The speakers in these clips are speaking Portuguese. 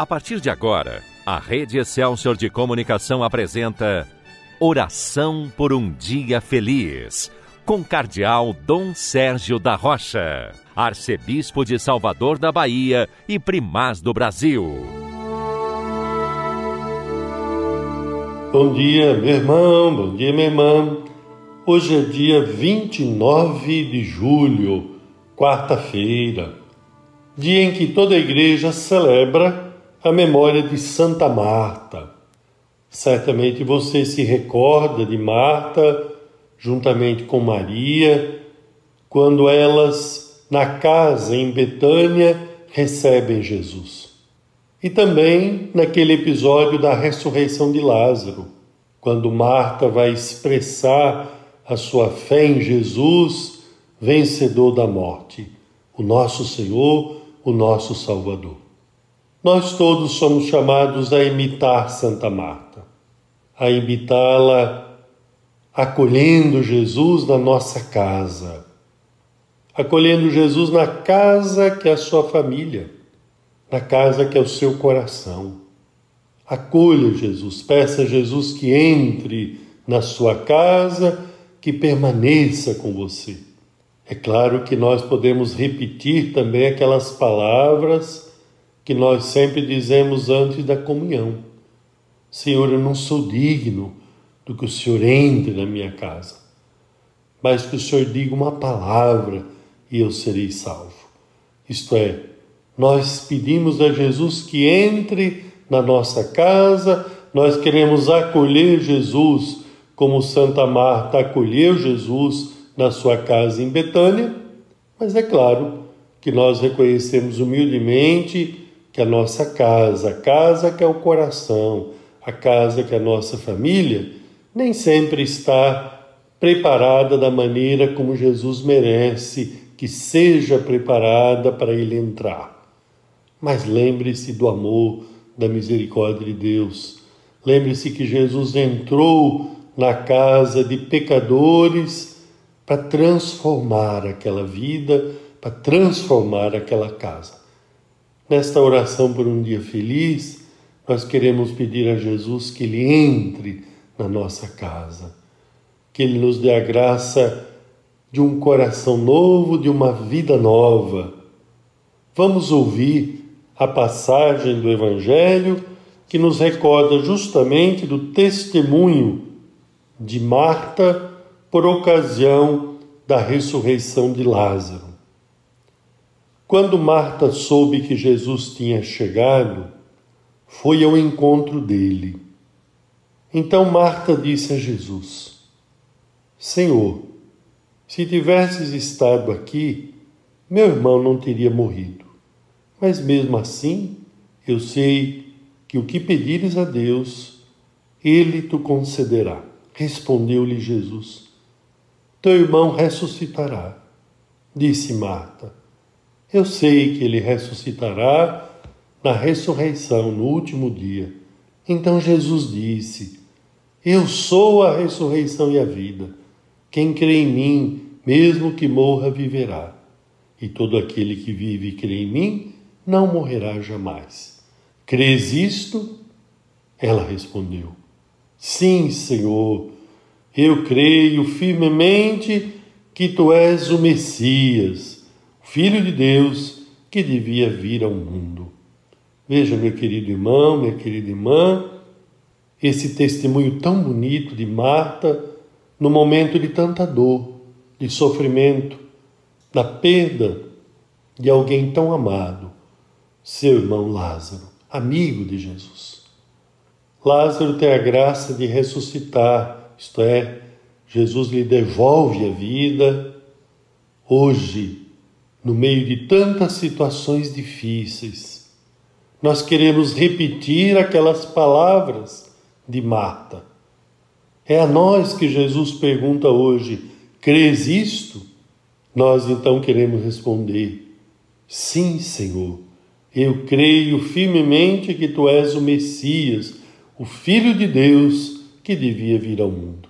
A partir de agora, a Rede Excelsior de Comunicação apresenta Oração por um Dia Feliz, com Cardeal Dom Sérgio da Rocha, Arcebispo de Salvador da Bahia e Primaz do Brasil. Bom dia, meu irmão, bom dia, minha irmã. Hoje é dia 29 de julho, quarta-feira, dia em que toda a igreja celebra a memória de Santa Marta. Certamente você se recorda de Marta, juntamente com Maria, quando elas, na casa em Betânia, recebem Jesus. E também naquele episódio da ressurreição de Lázaro, quando Marta vai expressar a sua fé em Jesus, vencedor da morte, o nosso Senhor, o nosso Salvador. Nós todos somos chamados a imitar Santa Marta, a imitá-la acolhendo Jesus na nossa casa, acolhendo Jesus na casa que é a sua família, na casa que é o seu coração. Acolha Jesus, peça a Jesus que entre na sua casa, que permaneça com você. É claro que nós podemos repetir também aquelas palavras que nós sempre dizemos antes da comunhão: Senhor, eu não sou digno do que o Senhor entre na minha casa, mas que o Senhor diga uma palavra e eu serei salvo. Isto é, nós pedimos a Jesus que entre na nossa casa, nós queremos acolher Jesus como Santa Marta acolheu Jesus na sua casa em Betânia, mas é claro que nós reconhecemos humildemente que a nossa casa, a casa que é o coração, a casa que é a nossa família, nem sempre está preparada da maneira como Jesus merece que seja preparada para ele entrar. Mas lembre-se do amor, da misericórdia de Deus. Lembre-se que Jesus entrou na casa de pecadores para transformar aquela vida, para transformar aquela casa. Nesta oração por um dia feliz, nós queremos pedir a Jesus que Ele entre na nossa casa, que Ele nos dê a graça de um coração novo, de uma vida nova. Vamos ouvir a passagem do Evangelho que nos recorda justamente do testemunho de Marta por ocasião da ressurreição de Lázaro. Quando Marta soube que Jesus tinha chegado, foi ao encontro dele. Então Marta disse a Jesus: Senhor, se tivesses estado aqui, meu irmão não teria morrido. Mas mesmo assim, eu sei que o que pedires a Deus, ele te concederá. Respondeu-lhe Jesus: Teu irmão ressuscitará. Disse Marta: eu sei que ele ressuscitará na ressurreição, no último dia. Então Jesus disse: Eu sou a ressurreição e a vida. Quem crê em mim, mesmo que morra, viverá. E todo aquele que vive e crê em mim, não morrerá jamais. Crês isto? Ela respondeu: Sim, Senhor, eu creio firmemente que tu és o Messias Filho de Deus que devia vir ao mundo. Veja, meu querido irmão, minha querida irmã, esse testemunho tão bonito de Marta no momento de tanta dor, de sofrimento, da perda de alguém tão amado, seu irmão Lázaro, amigo de Jesus. Lázaro tem a graça de ressuscitar, isto é, Jesus lhe devolve a vida. Hoje, no meio de tantas situações difíceis, nós queremos repetir aquelas palavras de Marta. É a nós que Jesus pergunta hoje: crês isto? Nós então queremos responder: sim, Senhor. Eu creio firmemente que tu és o Messias, o Filho de Deus que devia vir ao mundo.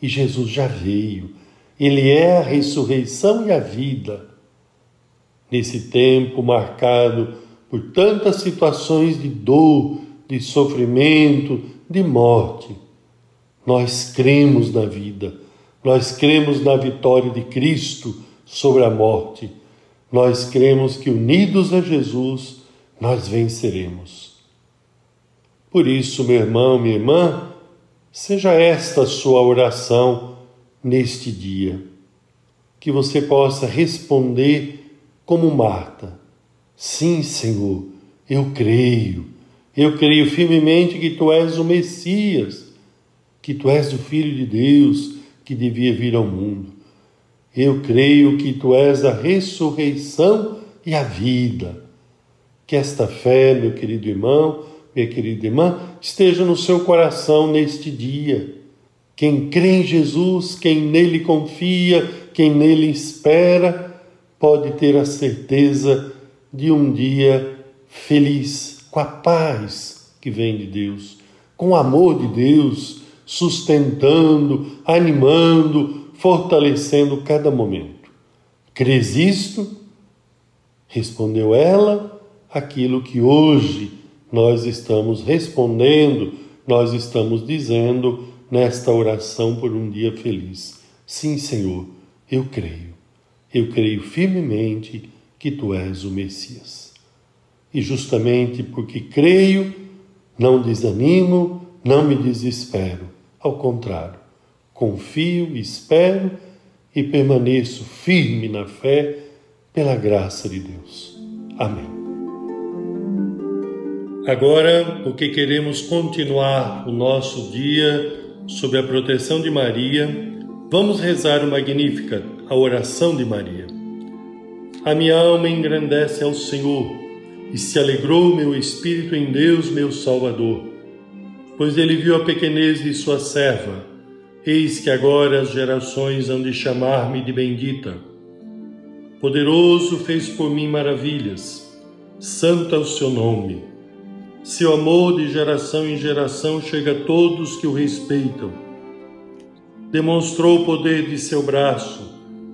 E Jesus já veio, ele é a ressurreição e a vida nesse tempo marcado por tantas situações de dor, de sofrimento, de morte. Nós cremos na vida, nós cremos na vitória de Cristo sobre a morte. Nós cremos que unidos a Jesus nós venceremos. Por isso, meu irmão, minha irmã, seja esta a sua oração neste dia. Que você possa responder como Marta: Sim, Senhor, eu creio. Eu creio firmemente que tu és o Messias, que tu és o Filho de Deus que devia vir ao mundo. Eu creio que tu és a ressurreição e a vida. Que esta fé, meu querido irmão, minha querida irmã, esteja no seu coração neste dia. Quem crê em Jesus, quem nele confia, quem nele espera, pode ter a certeza de um dia feliz, com a paz que vem de Deus, com o amor de Deus, sustentando, animando, fortalecendo cada momento. Crês isto? Respondeu ela aquilo que hoje nós estamos respondendo, nós estamos dizendo nesta oração por um dia feliz. Sim, Senhor, eu creio. Eu creio firmemente que tu és o Messias. E justamente porque creio, não desanimo, não me desespero. Ao contrário, confio, espero e permaneço firme na fé pela graça de Deus. Amém. Agora, porque queremos continuar o nosso dia sob a proteção de Maria, vamos rezar o Magnífica, a oração de Maria. A minha alma engrandece ao Senhor e se alegrou meu espírito em Deus, meu Salvador, pois ele viu a pequenez de sua serva. Eis que agora as gerações hão de chamar-me de bendita. Poderoso fez por mim maravilhas, santo é o seu nome. Seu amor de geração em geração chega a todos que o respeitam. Demonstrou o poder de seu braço,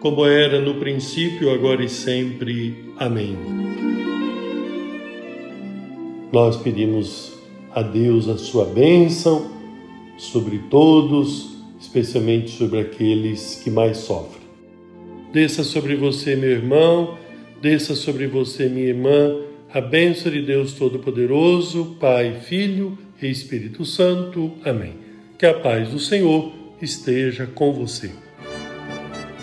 como era no princípio, agora e sempre. Amém. Nós pedimos a Deus a sua bênção sobre todos, especialmente sobre aqueles que mais sofrem. Desça sobre você, meu irmão, desça sobre você, minha irmã a bênção de Deus Todo-Poderoso, Pai, Filho e Espírito Santo. Amém. Que a paz do Senhor esteja com você.